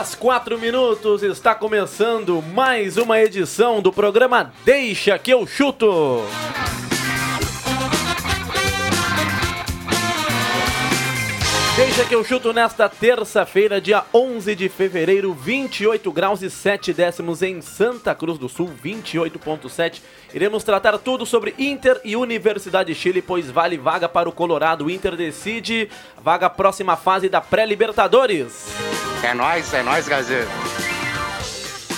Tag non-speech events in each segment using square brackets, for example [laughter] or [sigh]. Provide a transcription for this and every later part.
5 horas 4 minutos, está começando mais uma edição do programa Deixa que eu chuto. Deixa que eu chuto nesta terça-feira, dia 11 de fevereiro, 28 graus e 7 décimos em Santa Cruz do Sul, 28.7. Iremos tratar tudo sobre Inter e Universidade de Chile, pois vale vaga para o Colorado. O Inter decide vaga próxima fase da pré-Libertadores. É nóis, é nóis, Gazeta.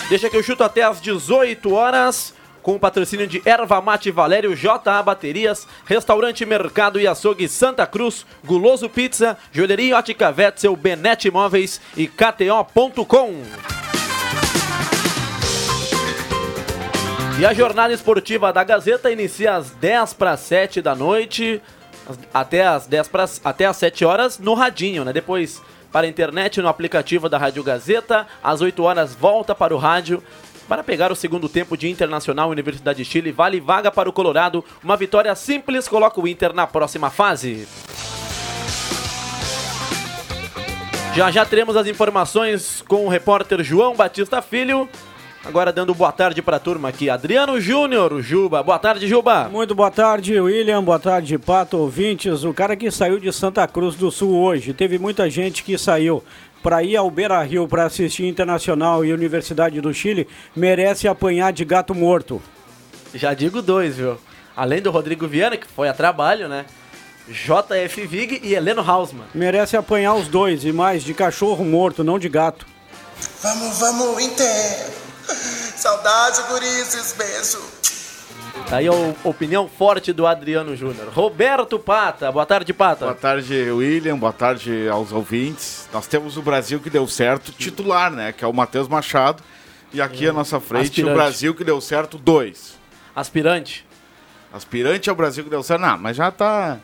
Deixa que eu chuto até às 18 horas. Com o patrocínio de Erva Mate Valério, JA Baterias, Restaurante Mercado e Açougue Santa Cruz, Guloso Pizza, Joalheria Ótica Wetzel, Benete Imóveis e KTO.com. E a jornada esportiva da Gazeta inicia às 10 para 7 da noite, até às 10 para até às 7 horas no radinho, né? Depois para a internet no aplicativo da Rádio Gazeta, às 8 horas volta para o rádio para pegar o segundo tempo de Internacional Universidade de Chile. Vale vaga para o Colorado. Uma vitória simples coloca o Inter na próxima fase. Já já teremos as informações com o repórter João Batista Filho. Agora dando boa tarde para a turma aqui. Adriano Júnior, Juba. Boa tarde, Juba. Muito boa tarde, William. Boa tarde, Pato, ouvintes. O cara que saiu de Santa Cruz do Sul hoje. Teve muita gente que saiu para ir ao Beira Rio para assistir Internacional e Universidade do Chile merece apanhar de gato morto. Já digo dois, viu? Além do Rodrigo Viana, que foi a trabalho, né? JF Vig e Heleno Hausmann. Merece apanhar os dois e mais de cachorro morto, não de gato. Vamos, vamos, Inter! Saudade, gurizes, beijo! Tá aí a opinião forte do Adriano Júnior. Roberto Pata, boa tarde, Pata. Boa tarde, William, boa tarde aos ouvintes. Nós temos o Brasil que deu certo, titular, né? Que é o Matheus Machado. E aqui à nossa frente, Aspirante. o Brasil que deu certo, dois. Aspirante. Aspirante é o Brasil que deu certo. Não, mas já tá,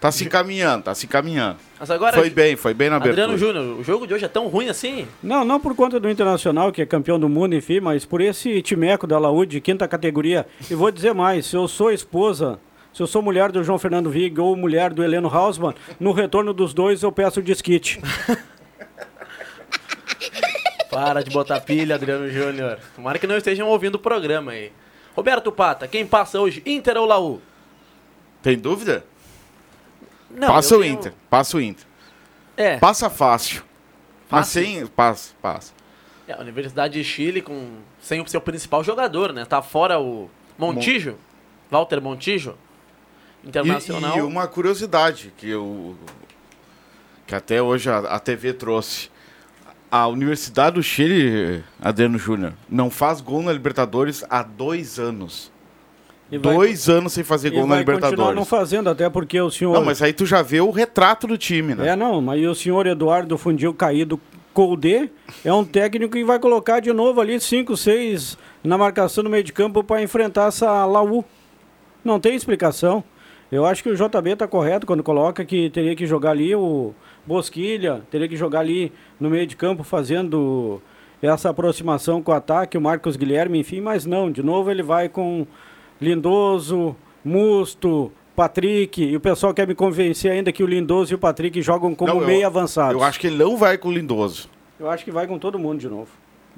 tá se encaminhando, tá se encaminhando. Mas agora, Foi bem, foi bem na abertura. Adriano Júnior, o jogo de hoje é tão ruim assim? Não, não por conta do Internacional, que é campeão do mundo, enfim, mas por esse timeco da Laúde, de quinta categoria. E vou dizer mais, se eu sou esposa, se eu sou mulher do João Fernando Vig ou mulher do Heleno Hausmann, no retorno dos dois eu peço disquite. [laughs] Para de botar pilha, Adriano Júnior. Tomara que não estejam ouvindo o programa aí. Roberto Pata, quem passa hoje, Inter ou Laú? Tem dúvida? Não, passa o tenho- Inter, passa o Inter. É, Passa fácil. Mas sem. Passa, passa. é, a Universidade de Chile com, sem o seu principal jogador, né? Tá fora o Montijo, Walter Montijo, E- internacional. E, uma curiosidade que eu. que até hoje a, a TV trouxe. A Universidade do Chile, Adriano Júnior, não faz gol na Libertadores há dois anos. E vai- dois anos sem fazer gol na Libertadores. não fazendo, até porque o senhor... Não, mas aí tu já vê o retrato do time, né? É, não, mas o senhor Eduardo Fundil Caído Colde é um técnico que vai colocar de novo ali 5, 6 na marcação no meio de campo para enfrentar essa Laú. Não tem explicação. Eu acho que o JB está correto quando coloca que teria que jogar ali o Bosquilha, teria que jogar ali no meio de campo fazendo essa aproximação com o ataque, o Marcos Guilherme, enfim, mas não, de novo ele vai com Lindoso, Musto, Patrick, e o pessoal quer me convencer ainda que o Lindoso e o Patrick jogam como Não, eu- meio avançados. Eu acho que ele não vai com o Lindoso. Eu acho que vai com todo mundo de novo.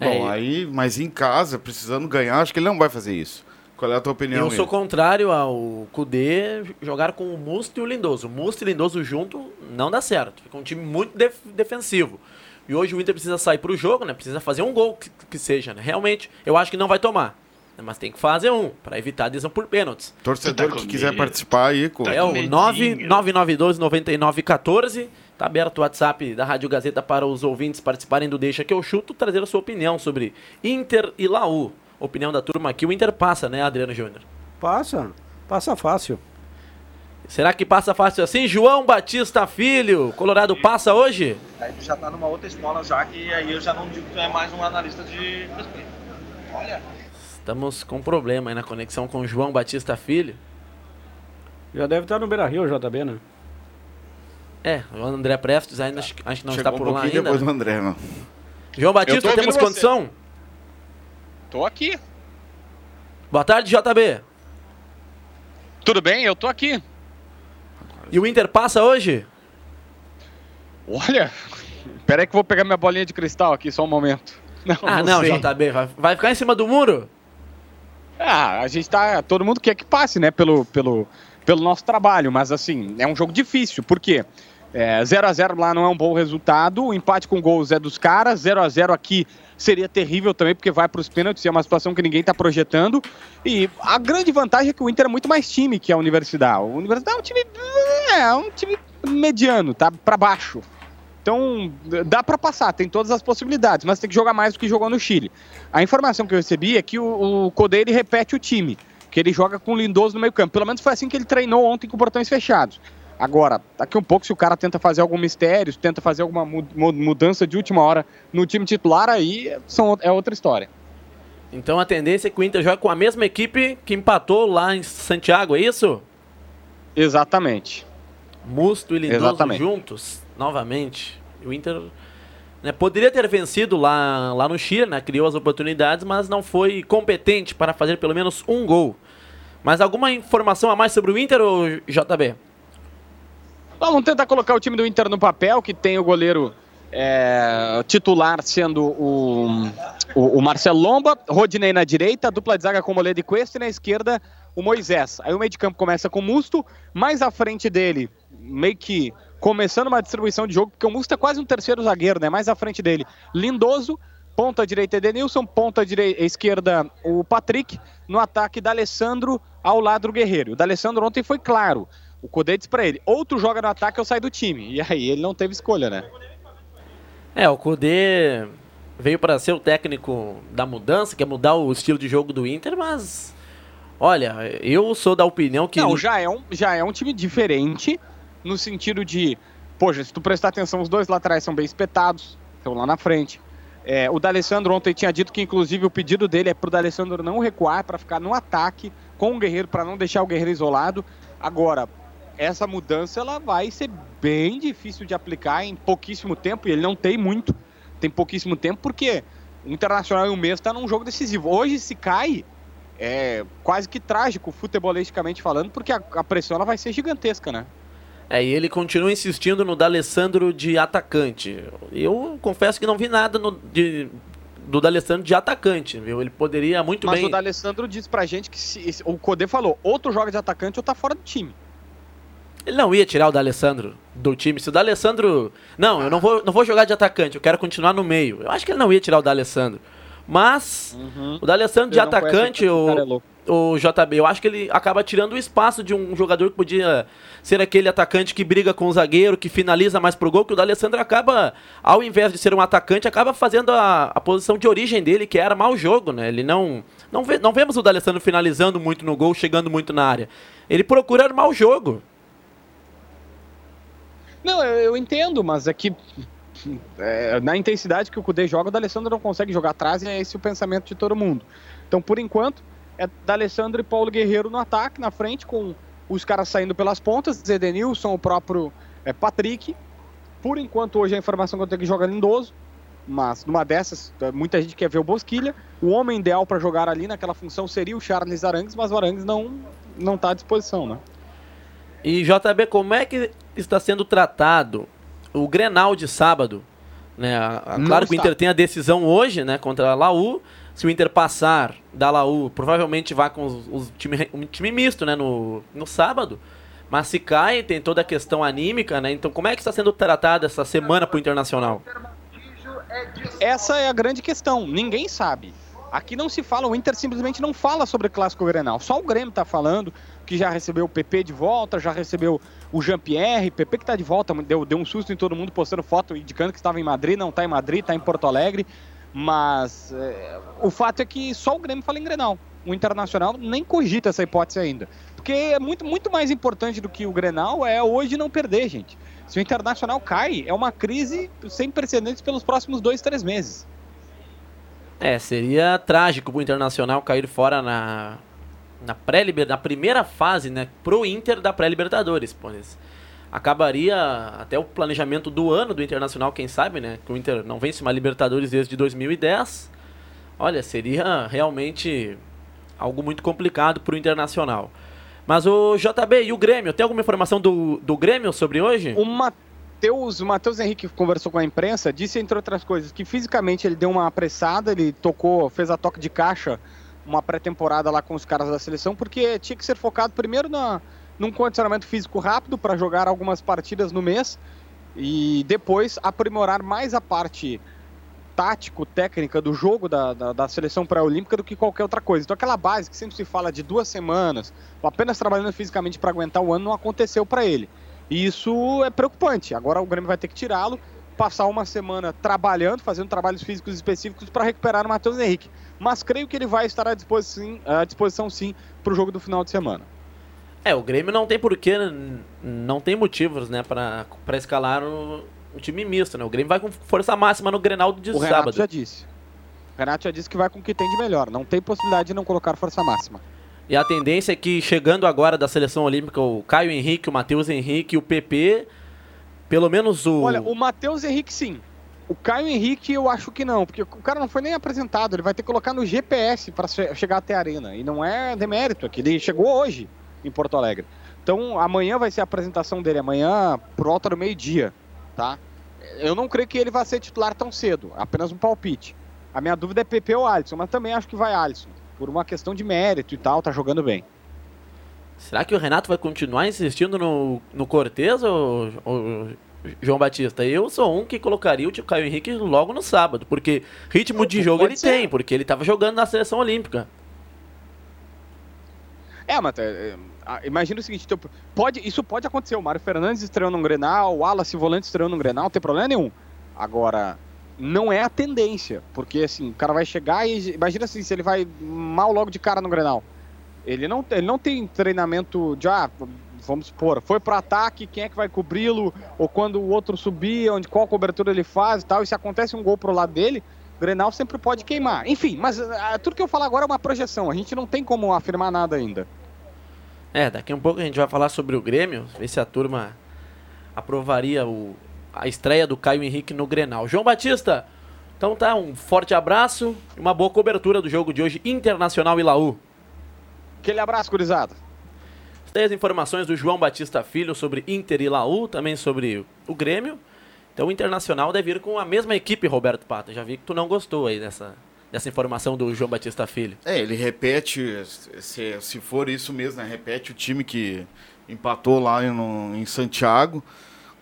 É, Bom, aí, mas em casa, precisando ganhar, acho que ele não vai fazer isso. Qual é a tua opinião? Eu sou contrário ao Kudê jogar com o Musto e o Lindoso. Musto e Lindoso junto não dá certo. Fica um time muito def- defensivo. E hoje o Inter precisa sair pro jogo, né? Precisa fazer um gol que, que seja, né? Realmente, eu acho que não vai tomar. Mas tem que fazer um, para evitar a adesão por pênaltis. Torcedor Tá que quiser medo. participar aí, com... É o medinho. 99912-9914. Tá aberto o WhatsApp da Rádio Gazeta para os ouvintes participarem do Deixa que eu chuto, trazer a sua opinião sobre Inter e Laú. Opinião da turma aqui, o Inter passa, né, Adriano Júnior? Passa, passa fácil. Será que passa fácil assim? João Batista Filho, Colorado passa hoje? Aí tu já tá numa outra escola já, que aí eu já não digo que tu é mais um analista de respeito. Olha. Estamos com um problema aí na conexão com o João Batista Filho. Já deve estar no Beira Rio, JB, né? É, o André Prestes ainda acho, que- acho que não Chegou está por um lá ainda. depois né? do André, não. João Batista, temos você. condição? Tô aqui. Boa tarde, JB. Tudo bem? Eu tô aqui. E o Inter passa hoje? Olha, pera aí que eu vou pegar minha bolinha de cristal aqui, só um momento. Não, Ah, não, sei. JB, vai, vai ficar em cima do muro? Ah, a gente tá. Todo mundo quer que passe, né? Pelo, pelo, pelo nosso trabalho, mas assim, é um jogo difícil, por quê? 0x0 lá não é um bom resultado, o empate com gols é dos caras, 0x0 aqui seria terrível também, porque vai para os pênaltis é uma situação que ninguém está projetando. E a grande vantagem é que o Inter é muito mais time que a Universidade. O Universidade é um time. É, um time mediano, tá? Para baixo. Então, dá para passar, tem todas as possibilidades, mas tem que jogar mais do que jogou no Chile. A informação que eu recebi é que o, o Codê repete o time, que ele joga com o Lindoso no meio-campo. Pelo menos foi assim que ele treinou ontem com portões fechados. Agora, daqui um pouco, se o cara tenta fazer algum mistério, tenta fazer alguma mu- mu- mudança de última hora no time titular, aí são, é outra história. Então a tendência é que o Inter jogue com a mesma equipe que empatou lá em Santiago, é isso? Exatamente. Musto e Lindoso Exatamente. juntos, novamente. O Inter né, poderia ter vencido lá, lá no Chile, né, criou as oportunidades, mas não foi competente para fazer pelo menos um gol. Mas alguma informação a mais sobre o Inter, ou JB? Vamos tentar colocar o time do Inter no papel, que tem o goleiro é, titular sendo o, o, o Marcelo Lomba, Rodinei na direita, dupla de zaga com Moledo e Cuesta e na esquerda o Moisés. Aí o meio de campo começa com o Musto, mais à frente dele, meio que começando uma distribuição de jogo, porque o Musto é quase um terceiro zagueiro, né? Mais à frente dele, Lindoso, ponta direita Edenilson, ponta direita, esquerda o Patrick, no ataque da Alessandro ao lado do Guerreiro. O da Alessandro ontem foi claro. O Codê disse pra ele, ou tu joga no ataque ou sai do time. E aí ele não teve escolha, né? É, o Kudê veio para ser o técnico da mudança, quer mudar o estilo de jogo do Inter, mas olha, eu sou da opinião que Não, já é, um, já é um time diferente, no sentido de, poxa, se tu prestar atenção, os dois laterais são bem espetados, estão lá na frente. É, o D'Alessandro ontem tinha dito que, inclusive, o pedido dele é pro D'Alessandro não recuar, para ficar no ataque com o Guerreiro, para não deixar o Guerreiro isolado. Agora, essa mudança ela vai ser bem difícil de aplicar em pouquíssimo tempo, e ele não tem muito, tem pouquíssimo tempo, porque o Internacional em um mês está num jogo decisivo. Hoje, se cai, é quase que trágico, futebolisticamente falando, porque a, a pressão ela vai ser gigantesca, né? É, e ele continua insistindo no D'Alessandro de atacante. Eu confesso que não vi nada no, de, do D'Alessandro de atacante, viu? Ele poderia muito Mas bem... o D'Alessandro disse pra gente que se, o Codê falou, ou tu joga de atacante ou tá fora do time. Ele não ia tirar o D'Alessandro do time. Se o D'Alessandro... Não, eu não vou, não vou jogar de atacante, eu quero continuar no meio. Eu acho que ele não ia tirar o D'Alessandro. Mas o D'Alessandro de atacante, o cara é louco. O JB, eu acho que ele acaba tirando o espaço de um jogador que podia ser aquele atacante que briga com o zagueiro, que finaliza mais pro gol, que o D'Alessandro acaba, ao invés de ser um atacante, acaba fazendo a, a posição de origem dele, que armar o jogo, né? Ele não... Não, vê, não vemos o D'Alessandro finalizando muito no gol, chegando muito na área. Ele procura armar o jogo. Não, eu, eu entendo, mas é que é, na intensidade que o Cudê joga, o D'Alessandro não consegue jogar atrás e é esse o pensamento de todo mundo. Então, por enquanto, é D'Alessandro e Paulo Guerreiro no ataque, na frente, com os caras saindo pelas pontas, Edenilson, o próprio é, Patrick. Por enquanto, hoje a informação que eu tenho é que joga Lindoso, mas numa dessas, é, muita gente quer ver o Bosquilha. O homem ideal para jogar ali naquela função seria o Charles Arangues, mas o Arangues não, não tá à disposição, né? E JB, como é que está sendo tratado o Grenal de sábado? Né, Não claro que o está. Inter tem a decisão hoje, né, contra a Laú. Se o Inter passar da Laú, provavelmente vai com os, os time, um time misto, né, no, no sábado. Mas se cai, tem toda a questão anímica, né? Então, como é que está sendo tratada essa semana para o Internacional? Essa é a grande questão. Ninguém sabe. Aqui não se fala, o Inter simplesmente não fala sobre Clássico Grenal. Só o Grêmio tá falando que já recebeu o PP de volta, já recebeu o Jean-Pierre, PP que tá de volta, deu, deu um susto em todo mundo postando foto indicando que estava em Madrid, não tá em Madrid, tá em Porto Alegre. Mas é, o fato é que só o Grêmio fala em Grenal. O Internacional nem cogita essa hipótese ainda. Porque é muito, muito mais importante do que o Grenal é hoje não perder, gente. Se o Internacional cai, é uma crise sem precedentes pelos próximos dois, três meses. É, seria trágico pro Internacional cair fora na, na pré na primeira fase, né, pro Inter da pré-libertadores, pois acabaria até o planejamento do ano do Internacional, quem sabe, né, que o Inter não vence uma Libertadores desde 2010. Olha, seria realmente algo muito complicado pro Internacional. Mas o JB e o Grêmio, tem alguma informação do, do Grêmio sobre hoje? O Matheus, o Matheus Henrique conversou com a imprensa, disse, entre outras coisas, que fisicamente ele deu uma apressada, ele tocou, fez a toque de caixa, uma pré-temporada lá com os caras da seleção, porque tinha que ser focado primeiro na, num condicionamento físico rápido para jogar algumas partidas no mês e depois aprimorar mais a parte tático, técnica do jogo da, da, da seleção pré-olímpica do que qualquer outra coisa. Então aquela base que sempre se fala de duas semanas, apenas trabalhando fisicamente para aguentar o ano, não aconteceu para ele. E isso é preocupante. Agora o Grêmio vai ter que tirá-lo, passar uma semana trabalhando, fazendo trabalhos físicos específicos para recuperar o Matheus Henrique. Mas creio que ele vai estar à disposição, à disposição sim para o jogo do final de semana. É, o Grêmio não tem porquê, não tem motivos, né, para escalar o, o time misto, né? O Grêmio vai com força máxima no Grenal de o sábado. Renato já disse. O Renato já disse que vai com o que tem de melhor. Não tem possibilidade de não colocar força máxima. E a tendência é que chegando agora da seleção olímpica, o Caio Henrique, o Matheus Henrique e o PP, pelo menos o. Olha, o Matheus Henrique sim. O Caio Henrique eu acho que não, porque o cara não foi nem apresentado. Ele vai ter que colocar no GPS para chegar até a arena. E não é demérito, é que ele chegou hoje em Porto Alegre. Então amanhã vai ser a apresentação dele, amanhã por volta do meio-dia tá? Eu não creio que ele vá ser titular tão cedo, apenas um palpite. A minha dúvida é PP ou Alisson, mas também acho que vai Alisson, por uma questão de mérito e tal, tá jogando bem. Será que o Renato vai continuar insistindo no, no Cortez ou, ou João Batista? Eu sou um que colocaria o Caio Henrique logo no sábado, porque ritmo de jogo ele ser. tem, porque ele estava jogando na seleção olímpica. É, mas é, ah, imagina o seguinte, então, pode, isso pode acontecer. O Mário Fernandes estreando um Grenal, o Wallace Volante estreando um Grenal, não tem problema nenhum. Agora, não é a tendência, porque assim, o cara vai chegar e imagina assim, se ele vai mal logo de cara no Grenal. Ele não, ele não tem treinamento de, ah, vamos supor, foi para ataque, quem é que vai cobri-lo, ou quando o outro subir, onde qual cobertura ele faz e tal, e se acontece um gol pro lado dele, o Grenal sempre pode queimar. Enfim, mas ah, tudo que eu falar agora é uma projeção, a gente não tem como afirmar nada ainda. É, daqui a um pouco a gente vai falar sobre o Grêmio, ver se a turma aprovaria o, a estreia do Caio Henrique no Grenal. João Batista, então tá, um forte abraço e uma boa cobertura do jogo de hoje, Internacional e Laú. Aquele abraço, gurizada. Tem as informações do João Batista Filho sobre Inter e Laú, também sobre o Grêmio. Então o Internacional deve ir com a mesma equipe, Roberto Pata. Já vi que tu não gostou aí dessa, dessa informação do João Batista Filho. É, ele repete, se, se for isso mesmo, né, repete o time que empatou lá em, em Santiago,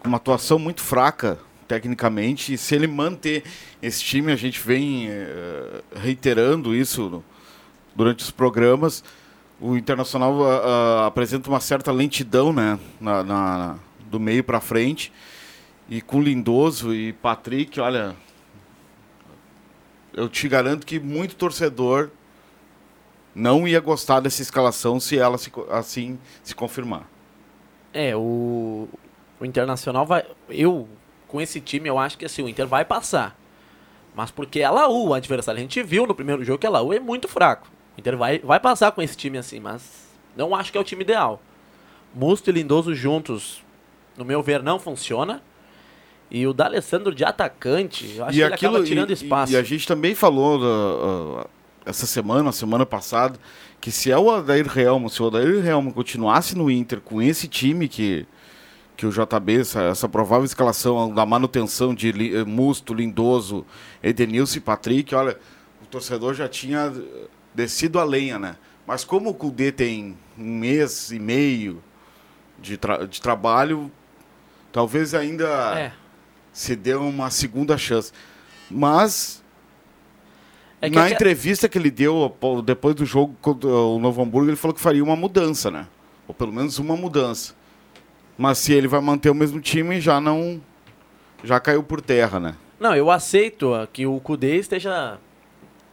com uma atuação muito fraca tecnicamente, e se ele manter esse time, a gente vem uh, reiterando isso no, durante os programas, o Internacional uh, uh, apresenta uma certa lentidão né, na, na do meio para frente, e com Lindoso e Patrick, olha, eu te garanto que muito torcedor não ia gostar dessa escalação se ela se, assim se confirmar. É, o, o Internacional vai. Eu, com esse time, eu acho que assim, o Inter vai passar. Mas porque a Laú, o adversário, a gente viu no primeiro jogo que a Laú é muito fraco. O Inter vai, vai passar com esse time assim, mas não acho que é o time ideal. Musto e Lindoso juntos, no meu ver, não funciona. E o D'Alessandro de atacante, eu acho e que ele aquilo, acaba tirando e, espaço. E a gente também falou uh, uh, essa semana, semana passada, que se é o Adair Helmo, se o Adair Helmo continuasse no Inter com esse time que, que o JB, essa, essa provável escalação da manutenção de li, Musto, Lindoso, Edenilson e Patrick, olha, o torcedor já tinha descido a lenha, né? Mas como o Cudê tem um mês e meio de, tra de trabalho, talvez ainda... É se deu uma segunda chance. Mas É que Na aque- entrevista que ele deu depois do jogo contra o Novo Hamburgo, ele falou que faria uma mudança, né? Ou pelo menos uma mudança. Mas se ele vai manter o mesmo time, já não. Já caiu por terra, né? Não, eu aceito ah, que o Kudê esteja,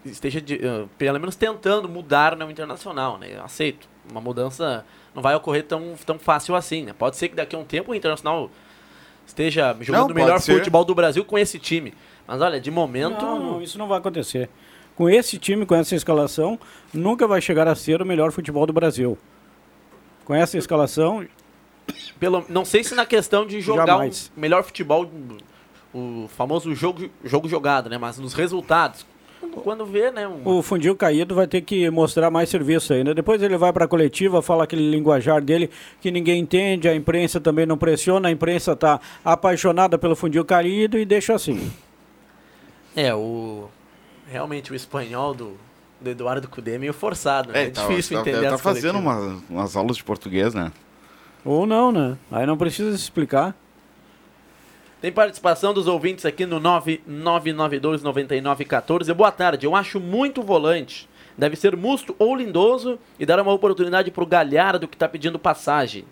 esteja de- ah, pelo menos tentando mudar no internacional, né? Eu aceito. Uma mudança não vai ocorrer tão, tão fácil assim, né? Pode ser que daqui a um tempo o internacional esteja jogando o melhor ser. futebol do Brasil com esse time. Mas olha, de momento. Não, não, isso não vai acontecer. Com esse time, com essa escalação, nunca vai chegar a ser o melhor futebol do Brasil. Com essa escalação, Pelo, não sei se na questão de jogar o melhor futebol, o famoso jogo, jogo jogado, né? Mas nos resultados. Quando, vê, né? um- o Fundil Caído vai ter que mostrar mais serviço ainda. Depois ele vai para a coletiva, fala aquele linguajar dele que ninguém entende, a imprensa também não pressiona, a imprensa está apaixonada pelo Fundil Caído e deixa assim. É, o. Realmente o espanhol do, do Eduardo Cudê é meio forçado, né? É, tá- difícil tá, entender tá as fazendo coletivas. umas, umas aulas de português, né? Ou não, né? Aí não precisa se explicar. Tem participação dos ouvintes aqui no 9992-9914. Boa tarde, eu acho muito volante. Deve ser Musto ou Lindoso e dar uma oportunidade pro Galhardo que está pedindo passagem.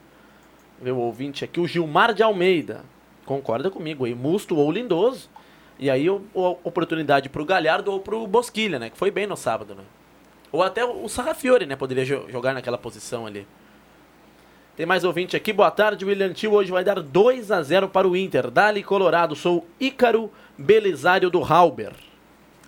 Meu ouvinte aqui, o Gilmar de Almeida. Concorda comigo aí, Musto ou Lindoso. E aí o, o- oportunidade pro Galhardo ou pro Bosquilha, né? Que foi bem no sábado, né? Ou até o Sarrafiore, né? Poderia jo- jogar naquela posição ali. Tem mais ouvinte aqui. Boa tarde, William Tio. Hoje vai dar 2 a 0 para o Inter. Dali Colorado. Sou Ícaro Belisário do Halber.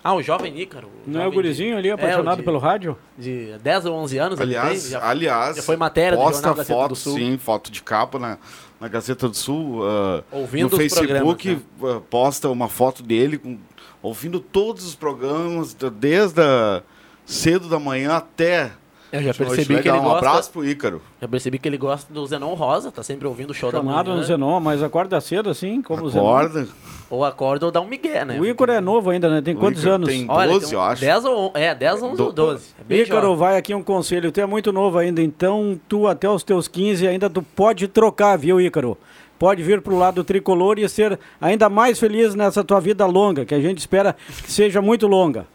Ah, o jovem Ícaro. Não é o jovem gurizinho de- ali, apaixonado é, de- pelo rádio? De 10 ou 11 anos. Aliás, tem, já- aliás, já foi matéria do posta foto, do Sul. sim, foto de capa na, na Gazeta do Sul. ah, Ouvindo no os Facebook programas, ah, posta uma foto dele com, ouvindo todos os programas, da- desde a, cedo da manhã até. Eu já de noite. percebi que ele Um gosta. abraço pro Ícaro. Já percebi que ele gosta do Zenon Rosa, tá sempre ouvindo o show da Chamado manhã. no Zenon, mas acorda cedo assim, como o Zenon. Acorda. Ou acorda ou dá um migué, né? O Ícaro é novo ainda, né? Tem O quantos Ícaro anos? tem Olha, 12, tem eu um- acho. 10 ou, é, 10, 11 ou Do- 12. É Ícaro, jovem. vai aqui um conselho. Tu é muito novo ainda, então tu até os teus 15 ainda tu pode trocar, viu, Ícaro? Pode vir pro lado tricolor e ser ainda mais feliz nessa tua vida longa, que a gente espera que seja muito longa.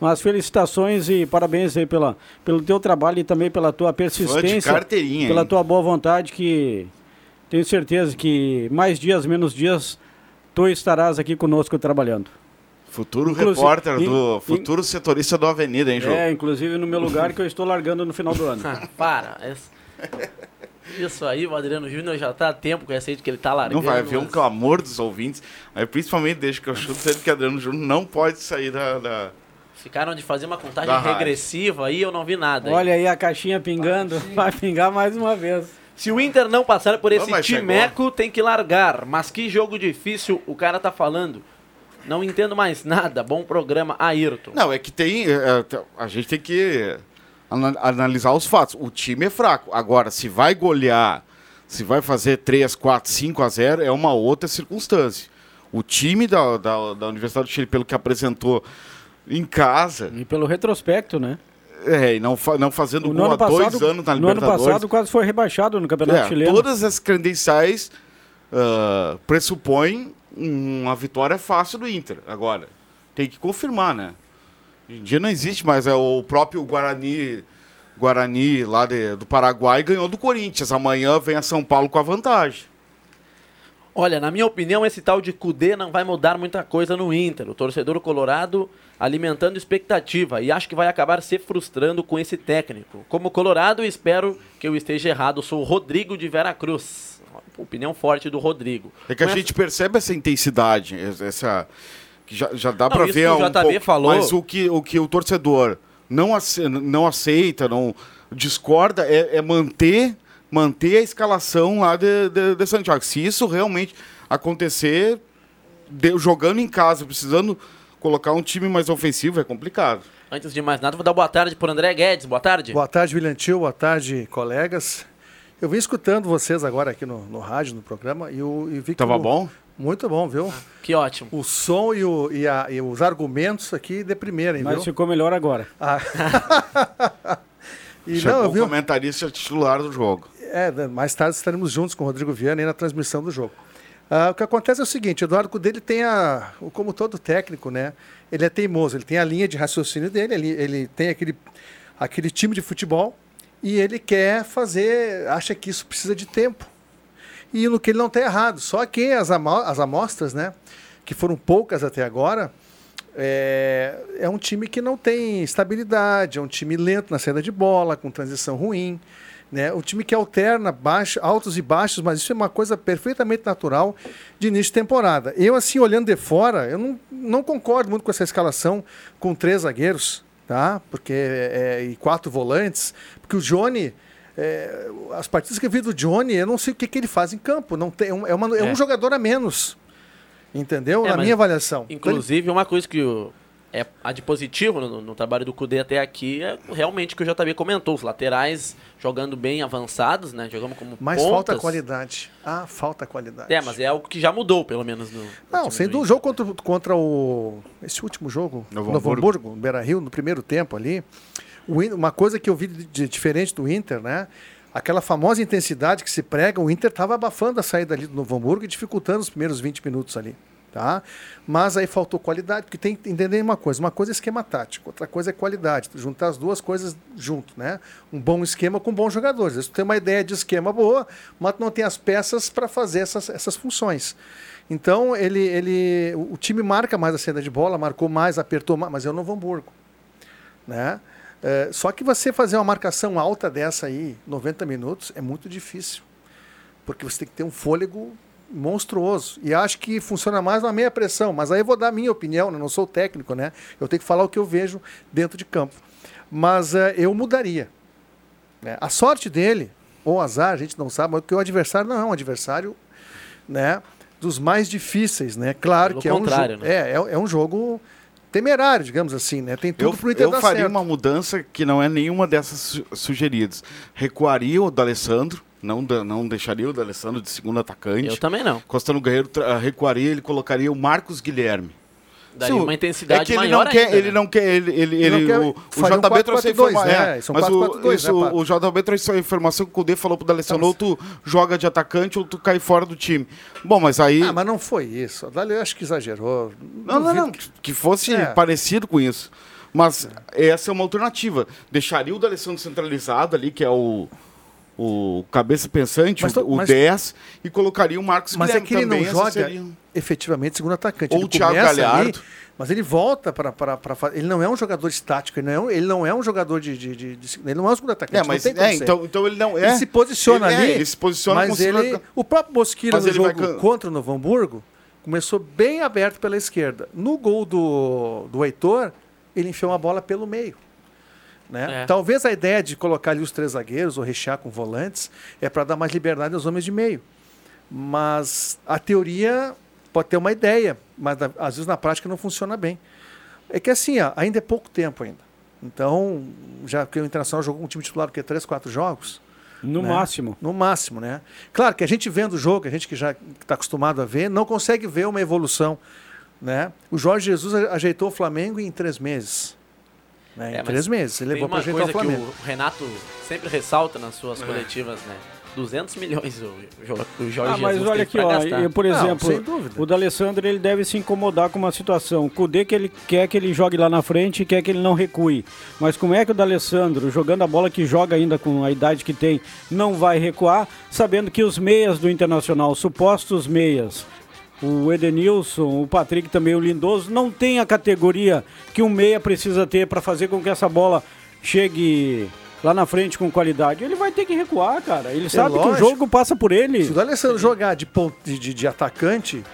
Mas felicitações e parabéns aí pela, pelo teu trabalho e também pela tua persistência. carteirinha, Pela hein? tua boa vontade, que tenho certeza que mais dias, menos dias, tu estarás aqui conosco trabalhando. Futuro Inclusive- repórter in- do. in- Futuro setorista do Avenida, hein, João? É, inclusive no meu lugar que eu estou largando no final do ano. [laughs] Para. esse- Isso aí, o Adriano Júnior já tá há tempo com esse aí de que ele tá largando. Não vai haver um mas- clamor dos ouvintes. Aí, principalmente desde que eu chuto sempre que Adriano Júnior não pode sair da. da- Ficaram de fazer uma contagem Da regressiva aí, eu não vi nada. aí. Olha aí a caixinha pingando, vai pingar mais uma vez. Se o Inter não passar por esse Não, timeco, tem que largar. Mas que jogo difícil o cara tá falando. Não entendo mais nada. Bom programa, Ayrton. Não, é que tem. é, é, a gente tem que ana- analisar os fatos. O time é fraco. Agora, se vai golear, se vai fazer 3, 4, 5 a 0, é uma outra circunstância. O time da, da, da Universidade do Chile, pelo que apresentou em casa, E pelo retrospecto, né? é, e não, fa- não fazendo No gol ano há dois passado, anos na no ano Libertadores. passado quase foi rebaixado no Campeonato É, Chileno. todas as credenciais ah, pressupõem uma vitória fácil do Inter. Agora, tem que confirmar, né? Hoje em dia não existe mais. É o próprio Guarani, Guarani lá de- do Paraguai ganhou do Corinthians. Amanhã vem a São Paulo com a vantagem. Olha, na minha opinião, esse tal de Cudê não vai mudar muita coisa no Inter. O torcedor colorado alimentando expectativa e acho que vai acabar se frustrando com esse técnico. Como colorado, espero que eu esteja errado. Sou o Rodrigo de Veracruz. Opinião forte do Rodrigo. É que a Com essa- gente percebe essa intensidade, essa que já, já dá para ver um pouco, falou- mas o que o que o torcedor não ace- não aceita, não discorda é, é manter manter a escalação lá de, de, de Santiago. Se isso realmente acontecer, de- jogando em casa, precisando colocar um time mais ofensivo, é complicado. Antes de mais nada, vou dar boa tarde pro André Guedes. Boa tarde. Boa tarde, William Tio. Boa tarde, colegas. Eu vim escutando vocês agora aqui no, no rádio, no programa, e, eu, e vi que. Tava o- bom? Muito bom, viu? Que ótimo. O som e, o- e a- e os argumentos aqui de primeira, hein, Mas viu? ficou melhor agora. Ah. [laughs] [laughs] e Chegou não, eu o comentarista titular do jogo. É, mais tarde estaremos juntos com o Rodrigo Viana aí na transmissão do jogo. Ah, o que acontece é o seguinte, o Eduardo Cudê, tem a, como todo técnico, né? Ele é teimoso, ele tem a linha de raciocínio dele, ele, ele tem aquele, aquele time de futebol e ele quer fazer, acha que isso precisa de tempo. E no que ele não está errado. Só que as, amo- as amostras, né? Que foram poucas até agora, é, é um time que não tem estabilidade, é um time lento na saída de bola, com transição ruim. Né? Um time que alterna baixo, altos e baixos, mas isso é uma coisa perfeitamente natural de início de temporada. Eu, assim, olhando de fora, eu não, não concordo muito com essa escalação com três zagueiros, tá? Porque, é, e quatro volantes, porque o Johnny. é, as partidas que eu vi do Johnny, eu não sei o que, que ele faz em campo. Não tem, é, uma- é é um É. jogador a menos. Entendeu? É, Na minha avaliação. Inclusive, uma coisa que o, é a de positivo no, no trabalho do Cudê até aqui é realmente o que o JB comentou. Os laterais jogando bem avançados, né? Jogamos como Mas pontas. falta qualidade. Ah, falta qualidade. É, mas é algo que já mudou, pelo menos no. Não, sem dúvida. O jogo contra, contra o. Esse último jogo, Novo Novo Hamburgo. Hamburgo, Beira Rio, no primeiro tempo ali. o uma coisa que eu vi de, de diferente do Inter, né? Aquela famosa intensidade que se prega, o Inter estava abafando a saída ali do Novo Hamburgo e dificultando os primeiros 20 minutos ali. Tá? Mas aí faltou qualidade, porque tem que entender uma coisa. Uma coisa é esquema tático, outra coisa é qualidade. Juntar as duas coisas junto, né? Um bom esquema com bons jogadores. Às vezes tem uma ideia de esquema boa, mas não tem as peças para fazer essas, essas funções. Então, ele, ele, o o time marca mais a saída de bola, marcou mais, apertou mais, mas é o Novo Hamburgo. Né? É, só que você fazer uma marcação alta dessa aí, 90 minutos, é muito difícil. Porque você tem que ter um fôlego monstruoso. E acho que funciona mais na meia pressão. Mas aí eu vou dar a minha opinião, né? não sou técnico, né? Eu tenho que falar o que eu vejo dentro de campo. Mas é, eu mudaria. né? A sorte dele, ou azar, a gente não sabe, mas porque o adversário não é um adversário né, dos mais difíceis, né? Claro Pelo que é um, né? é, é, é um jogo temerário, digamos assim, né? Tem tudo Eu, pro Inter eu faria certo. uma mudança que não é nenhuma dessas su- sugeridas. Recuaria o D'Alessandro, não, não deixaria o D'Alessandro de segundo atacante. Eu também não. Costando Guerreiro recuaria, ele colocaria o Marcos Guilherme. Daria Sim, uma intensidade é que ele maior não quer, ainda, ele né? não quer, ele, ele, Ele não quer- o, o faria um JB trouxe a 4-4-2, informação, né? é, São mas o, 4-4-2, isso, né, o JB trouxe a informação que o Cudê falou pro D'Alessandro, ou tu joga de atacante ou tu cai fora do time. Bom, mas aí... Ah, mas não foi isso. Eu acho que exagerou. Não, não, não. Que, que fosse É. parecido com isso. Mas essa é uma alternativa. Deixaria o D'Alessandro centralizado ali, que é o, o cabeça pensante, Mas o, mas- 10, e colocaria o Marcos Mas é Guilherme que ele também. não joga seria- efetivamente segundo atacante. Ou ele o Thiago Galhardo. mas ele volta para Ele não é um jogador estático, ele não é, um- ele não é um jogador de, de, de- de- Ele não é um segundo atacante. É, mas é, então, então ele não é. Ele se posiciona Ele- é, ali. ele se posiciona mas segundo ele, O próprio Mas no vai jogo can- contra o Novo Hamburgo começou bem aberto pela esquerda. No gol do, do Heitor, ele enfiou uma bola pelo meio. Né? É. Talvez a ideia de colocar ali os três zagueiros ou rechear com volantes é para dar mais liberdade aos homens de meio. Mas a teoria pode ter uma ideia, mas a- às vezes na prática não funciona bem. É que assim, ó, ainda é pouco tempo ainda. Então, já que o Internacional jogou com um time titular, porque três, quatro jogos, No né? máximo. no máximo, né? Claro que a gente vendo o jogo, a gente que já está acostumado a ver, não consegue ver uma evolução, né? O Jorge Jesus ajeitou o Flamengo em três meses. Né? Em É, mas três meses. Ele levou para uma ajeitar o coisa que Flamengo. o Renato sempre ressalta nas suas É. coletivas, né? 200 milhões o, Jo- o Jorge Ah, mas Jesus olha aqui, ó, gastar. e, por Não, exemplo, sem dúvida. o D'Alessandro ele deve se incomodar com uma situação. O Cudê que ele quer que ele jogue lá na frente e quer que ele não recue. Mas como é que o D'Alessandro, jogando a bola que joga ainda com a idade que tem, não vai recuar, sabendo que os meias do Internacional, supostos meias, o Edenilson, o Patrick também, o Lindoso, não tem a categoria que um meia precisa ter para fazer com que essa bola chegue lá na frente com qualidade. Ele vai ter que recuar, cara. Ele sabe que o É lógico. jogo passa por ele. Se o D'Alessandro jogar de, pon- de, de- de atacante,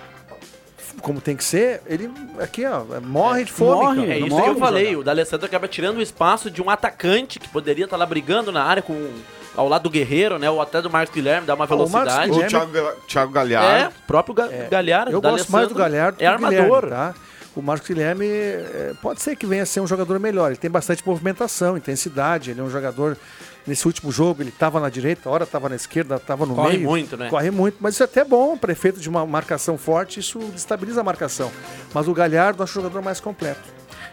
como tem que ser, ele aqui, ó, morre de fome. morre, cara. É isso tem que eu falei. jogar. O D'Alessandro acaba tirando o espaço de um atacante que poderia estar lá brigando na área com ao lado do Guerreiro, né? Ou até do Marcos Guilherme, dá uma Ah, o Marcos velocidade. O Thiago, Thiago É, Galhardo. o próprio Ga Galhardo. Eu gosto mais do Galhardo É do armador. Guilherme, tá? O Marcos Guilherme é, pode ser que venha a ser um jogador melhor. Ele tem bastante movimentação, intensidade. Ele é um jogador. Nesse último jogo, ele estava na direita, hora estava na esquerda, estava no Corre meio. muito, né? Corre muito, mas isso é até bom. Prefeito de uma marcação forte, isso destabiliza a marcação. Mas o Galhardo eu acho o jogador mais completo.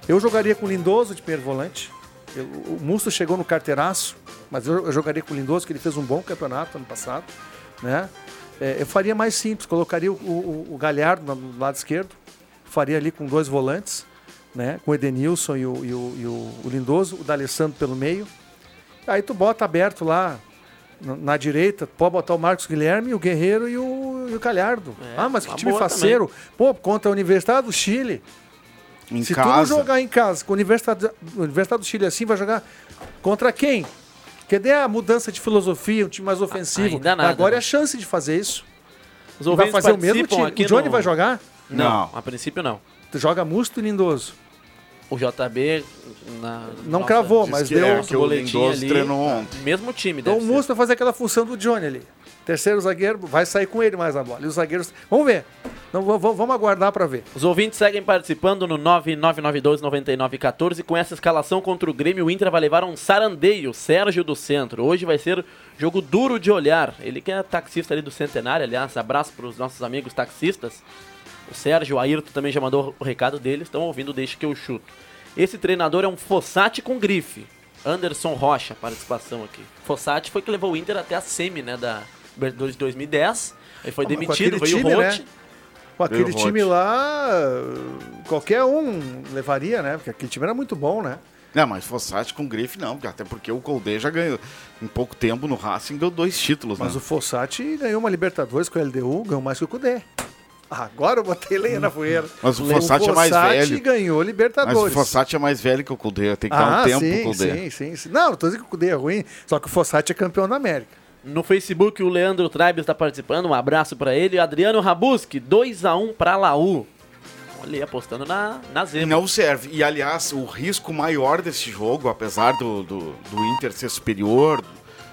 Eu jogaria com o Lindoso de primeiro volante. Eu- o Musto chegou no carteiraço, mas eu, eu jogaria com o Lindoso, que ele fez um bom campeonato ano passado. Né? É, eu faria mais simples, colocaria o, o- o Galhardo no- lado esquerdo, faria ali com dois volantes, né? Com o Edenilson e o, e o, e o- o Lindoso, o D'Alessandro pelo meio. Aí tu bota aberto lá na, na direita, pode botar o Marcos Guilherme, o Guerreiro e o, e o Galhardo. É, ah, mas que uma time faceiro. Pô, contra a Universidade do Chile. Em Se tu não casa. jogar em casa com a Universidade, a Universidade do Chile assim, vai jogar contra quem? Cadê a mudança de filosofia, um time mais ofensivo? ainda nada, Agora é né? a chance de fazer isso. Os vai fazer o mesmo time. aqui O Johnny no- vai jogar? Não, Não. a princípio não. Tu joga Musto e Lindoso. O JB na Não nossa- cravou, mas que deu. é, que o boletim Lindoso ali, treinou ontem. Mesmo time, Então o. Musto vai fazer aquela função do Johnny ali. Terceiro zagueiro, vai sair com ele mais a bola. E os zagueiros. Vamos ver. Não, vamos aguardar para ver. Os ouvintes seguem participando no 9992-9914. Com essa escalação contra o Grêmio, o Inter vai levar um sarandeio, Sérgio do Centro. Hoje vai ser jogo duro de olhar. Ele que é taxista ali do Centenário, aliás, abraço para os nossos amigos taxistas. O Sérgio, o Ayrton também já mandou o recado deles, estão ouvindo, deixa que eu chuto. Esse treinador é um Fossati com grife. Anderson Rocha, participação aqui. Fossati foi que levou o Inter até a semi, né, da Libertadores de 2010. Ele foi Ah, mas demitido, veio time, o né? Rote. Com aquele time Rote. lá, qualquer um levaria, né? Porque aquele time era muito bom, né? Não, mas Fossati com grife não, porque até porque o Colde já ganhou. Em pouco tempo no Racing deu dois títulos, Mas né? o Fossati ganhou uma Libertadores com o LDU, ganhou mais que o Cudê. Agora eu botei lenha na fogueira. Mas o Fossati é mais velho. ganhou Mas Libertadores. o Fossati é mais velho que o Colde, tem que dar ah, um tempo sim, pro Colde. sim, sim, sim. Não, não tô dizendo que o Cudê é ruim, só que o Fossati é campeão da América. No Facebook, o Leandro Traibes está participando. Um abraço para ele. Adriano Rabuski, 2x1 para Laú. Olha apostando na, na zebra. não serve. E aliás, o risco maior desse jogo, apesar do, do, do Inter ser superior,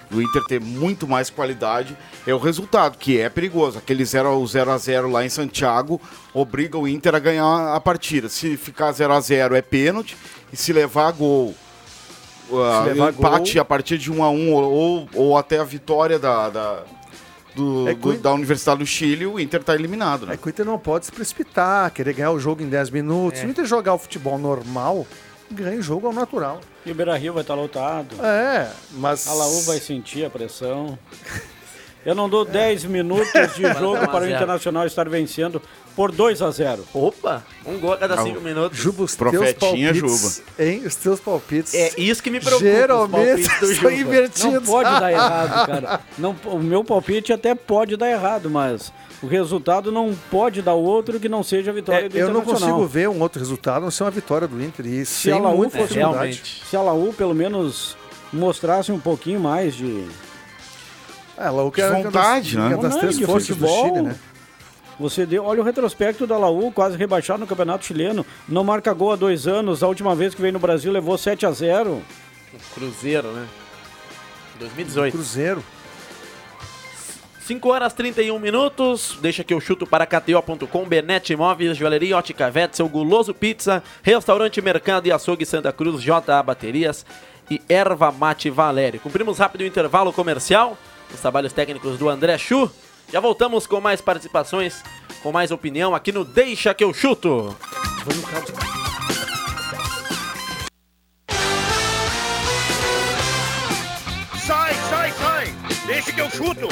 do Inter ter muito mais qualidade, é o resultado, que é perigoso. Aquele 0 o 0 a 0 lá em Santiago obriga o Inter a ganhar a partida. Se ficar 0 a 0 é pênalti, e se levar gol. Uh, empate gol- a partir de 1 a 1 ou, ou até a vitória da, da, do- É do- da Universidade do Chile, o Inter está eliminado. Né? É que o Inter não pode se precipitar, querer ganhar o jogo em 10 minutos. Se o Inter jogar o futebol normal, ganha o jogo ao natural. E o Beira Rio vai estar lotado. É, mas. A Laú vai sentir a pressão. [laughs] Eu não dou 10 minutos de [laughs] jogo para o. Internacional estar vencendo por 2 a 0. Opa, um gol a cada Ah, 5 minutos. Juba, os teus Profetinha palpites. Hein? Os teus palpites. É isso que me preocupa. Geralmente são Juba. invertidos. Não pode dar errado, [laughs] cara. Não, o meu palpite até pode dar errado, mas o resultado não pode dar outro que não seja a vitória É, do eu não Internacional. consigo ver um outro resultado, não ser uma vitória do Inter. E Se sem a Laú fosse dificuldade. realmente. Se a Laú pelo menos mostrasse um pouquinho mais de É, Laú é vontade, das, né? uma das Não, três de forças do futebol. Chile, né? Você deu, olha o retrospecto da Laú, quase rebaixado no Campeonato Chileno. Não marca gol há dois anos. A última vez que veio no Brasil levou 7 a 0 Cruzeiro, né? 2018. Cruzeiro. 5 horas 31 minutos. Deixa que eu chuto para KTO.com, Benete Imóveis, Joalheria Ótica Vetzel, Guloso Pizza, Restaurante Mercado e Açougue Santa Cruz, JA Baterias e Erva Mate Valério. Cumprimos rápido o intervalo comercial, os trabalhos técnicos do André Chu. Já voltamos com mais participações, com mais opinião aqui no Deixa que eu chuto. Sai, sai, sai! Deixa que eu chuto!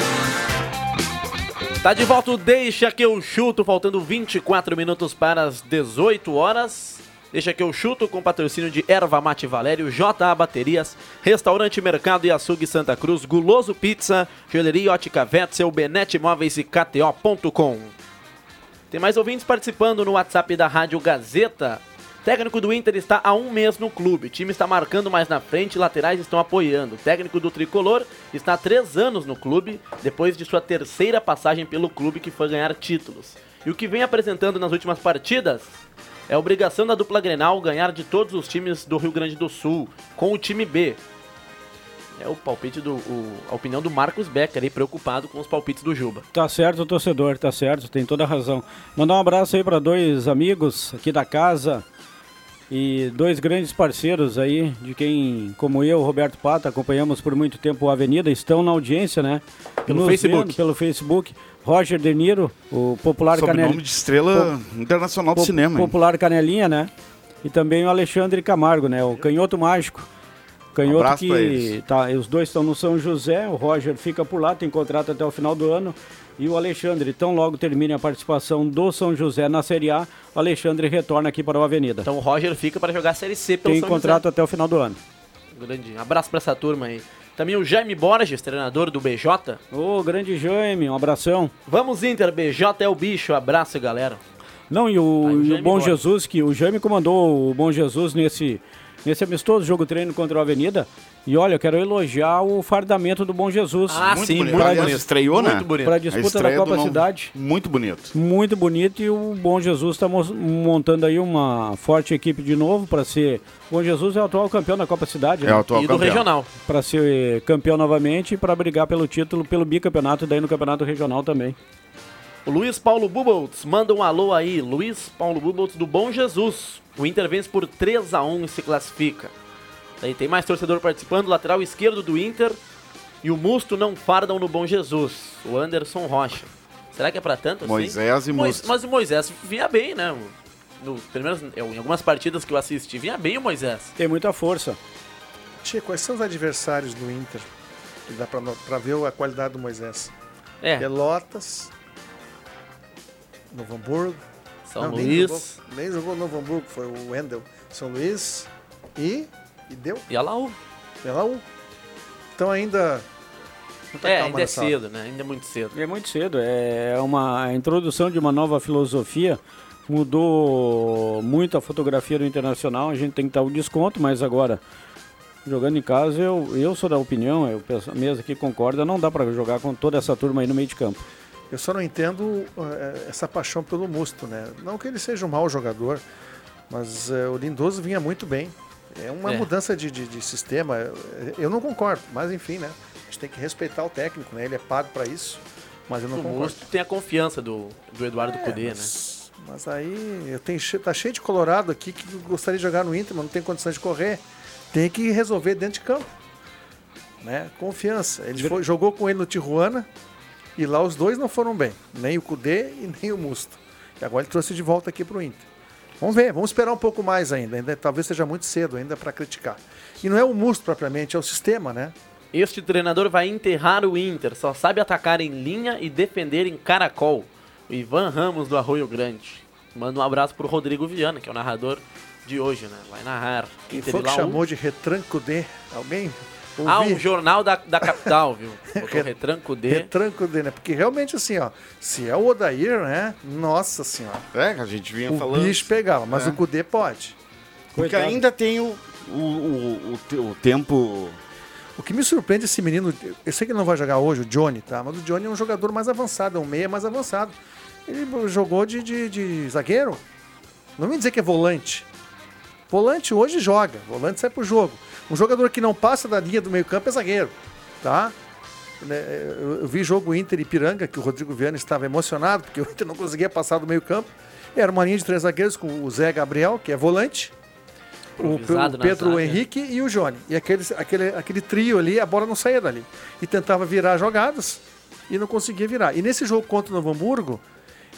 Tá de volta o Deixa que eu chuto, faltando 24 minutos para as 18 horas. Deixa que eu chuto com patrocínio de Erva Mate Valério, JA Baterias, Restaurante Mercado e Açougue Santa Cruz, Guloso Pizza, Joalheria Ótica Vetzel, Benete Imóveis e KTO.com. Tem mais ouvintes participando no WhatsApp da Rádio Gazeta. Técnico do Inter está há um mês no clube. Time está marcando mais na frente, laterais estão apoiando. Técnico do Tricolor está há três anos no clube, depois de sua terceira passagem pelo clube, que foi ganhar títulos. E o que vem apresentando nas últimas partidas é a obrigação da dupla Grenal ganhar de todos os times do Rio Grande do Sul, com o time B. É o palpite do. o- a opinião do Marcos Becker aí, preocupado com os palpites do Juba. Tá certo, torcedor, tá certo, tem toda a razão. Mandar um abraço aí para dois amigos aqui da casa e dois grandes parceiros aí, de quem, como eu, Roberto Pata, acompanhamos por muito tempo a Avenida, estão na audiência, né? Pelo Nos Facebook. vendo Pelo Facebook. Roger De Niro, o popular Canelinha. de estrela internacional do Po- cinema. hein? Popular Canelinha, né? E também o Alexandre Camargo, né? O canhoto mágico. Canhoto pra que eles. tá, os dois estão no São José, o Roger fica por lá, tem contrato até o final do ano. e o Alexandre. Tão logo termine a participação do São José na Série A, o Alexandre retorna aqui para o Avenida. Então o Roger fica para jogar a Série C pelo Tem São contrato José. até o final do ano. Grande abraço para essa turma aí. Também o Jaime Borges, treinador do BJ. Ô, grande Jaime, um abração. Vamos Inter, BJ é o bicho. Abraço, galera. Não, e o, Aí e o Bom. Jesus, que o Jaime comandou o Bom Jesus nesse, nesse amistoso jogo treino contra o Avenida. E olha, eu quero elogiar o fardamento do Bom Jesus. Ah, Muito sim, bonito. muito Aliás, bonito. estreou, né? Muito bonito. Para a A disputa da do Copa novo- Cidade. Muito bonito. Muito bonito e o Bom Jesus está montando aí uma forte equipe de novo para ser. O Bom Jesus é o atual campeão da Copa Cidade, É o né? atual E do campeão. regional. Para ser campeão novamente e para brigar pelo título, pelo bicampeonato e daí no campeonato regional também. O Luiz Paulo Buboltz manda um alô aí. Luiz Paulo Buboltz do Bom Jesus. O Inter vence por 3 a 1 e se classifica. Daí tem mais torcedor participando. Lateral esquerdo do Inter. E o Musto não fardam no Bom Jesus. O Anderson Rocha. Será que é pra tanto assim? Moisés e Musto. Mas o Moisés vinha bem, né? No, pelo menos eu- em algumas partidas que eu assisti, vinha bem o Moisés. Tem muita força. Tia, quais são os adversários do Inter? Que dá pra, pra ver a qualidade do Moisés. É, Pelotas, Novo Hamburgo. São Não, Nem Luís jogou, nem jogou Novo Hamburgo, foi o Wendel. São Luís e. E deu? e a Laú. Pela U. Então ainda. muita É, ainda é cedo, né? Ainda é muito cedo. É muito cedo, é uma introdução de uma nova filosofia. Mudou muito a fotografia do Internacional, a gente tem que dar o desconto, mas agora, jogando em casa, eu, eu sou da opinião, eu penso, a mesa aqui concorda, não dá para jogar com toda essa turma aí no meio de campo. Eu só não entendo eh, essa paixão pelo Musto, né? Não que ele seja um mau jogador, mas eh, o Lindoso vinha muito bem. É uma É. mudança de, de- de sistema. Eu não concordo, mas enfim, né? A gente tem que respeitar o técnico, né? Ele é pago para isso, mas eu não O concordo. Musto tem a confiança do, do Eduardo É, Cudê, né? mas, mas aí eu tenho, tá cheio de colorado aqui que gostaria de jogar no Inter, mas não tem condições de correr. Tem que resolver dentro de campo. Né? Confiança. Ele foi- jogou com ele no Tijuana e lá os dois não foram bem. Nem o Cudê e nem o Musto. E agora ele trouxe de volta aqui pro Inter. Vamos ver, vamos esperar um pouco mais ainda. ainda talvez seja muito cedo ainda para criticar. E não é o Musto propriamente, é o sistema, né? Este treinador vai enterrar o Inter, só sabe atacar em linha e defender em caracol. O Ivan Ramos do Arroio Grande. Manda um abraço pro Rodrigo Viana, que é o narrador de hoje, né? Vai narrar. Quem Inter foi que Laú. chamou de retranco D? Alguém? Ah, um jornal da, da capital, viu? [laughs] Retranco D. Retranco D, né? Porque realmente assim, ó, se é o Odair, né? Nossa senhora. É, a gente vinha O falando. bicho pegava, mas É. o Cudê pode. Porque Coitado. ainda tem o, o, o, o te- o tempo. O que me surpreende esse menino, eu sei que ele não vai jogar hoje, o Johnny, tá? Mas o Johnny é um jogador mais avançado, é um meia mais avançado. Ele jogou de, de, de zagueiro. Não me dizer que é volante. Volante hoje joga, volante sai pro jogo. Um jogador que não passa da linha do meio campo é zagueiro, tá? Né, Eu vi jogo Inter e Piranga, que o Rodrigo Viana estava emocionado, porque o Inter não conseguia passar do meio campo. Era uma linha de três zagueiros com o Zé Gabriel, que é volante, o, o Pedro. Henrique e o Johnny. E aquele, aquele, aquele trio ali, a bola não saía dali. E tentava virar jogadas e não conseguia virar. E nesse jogo contra o Novo Hamburgo,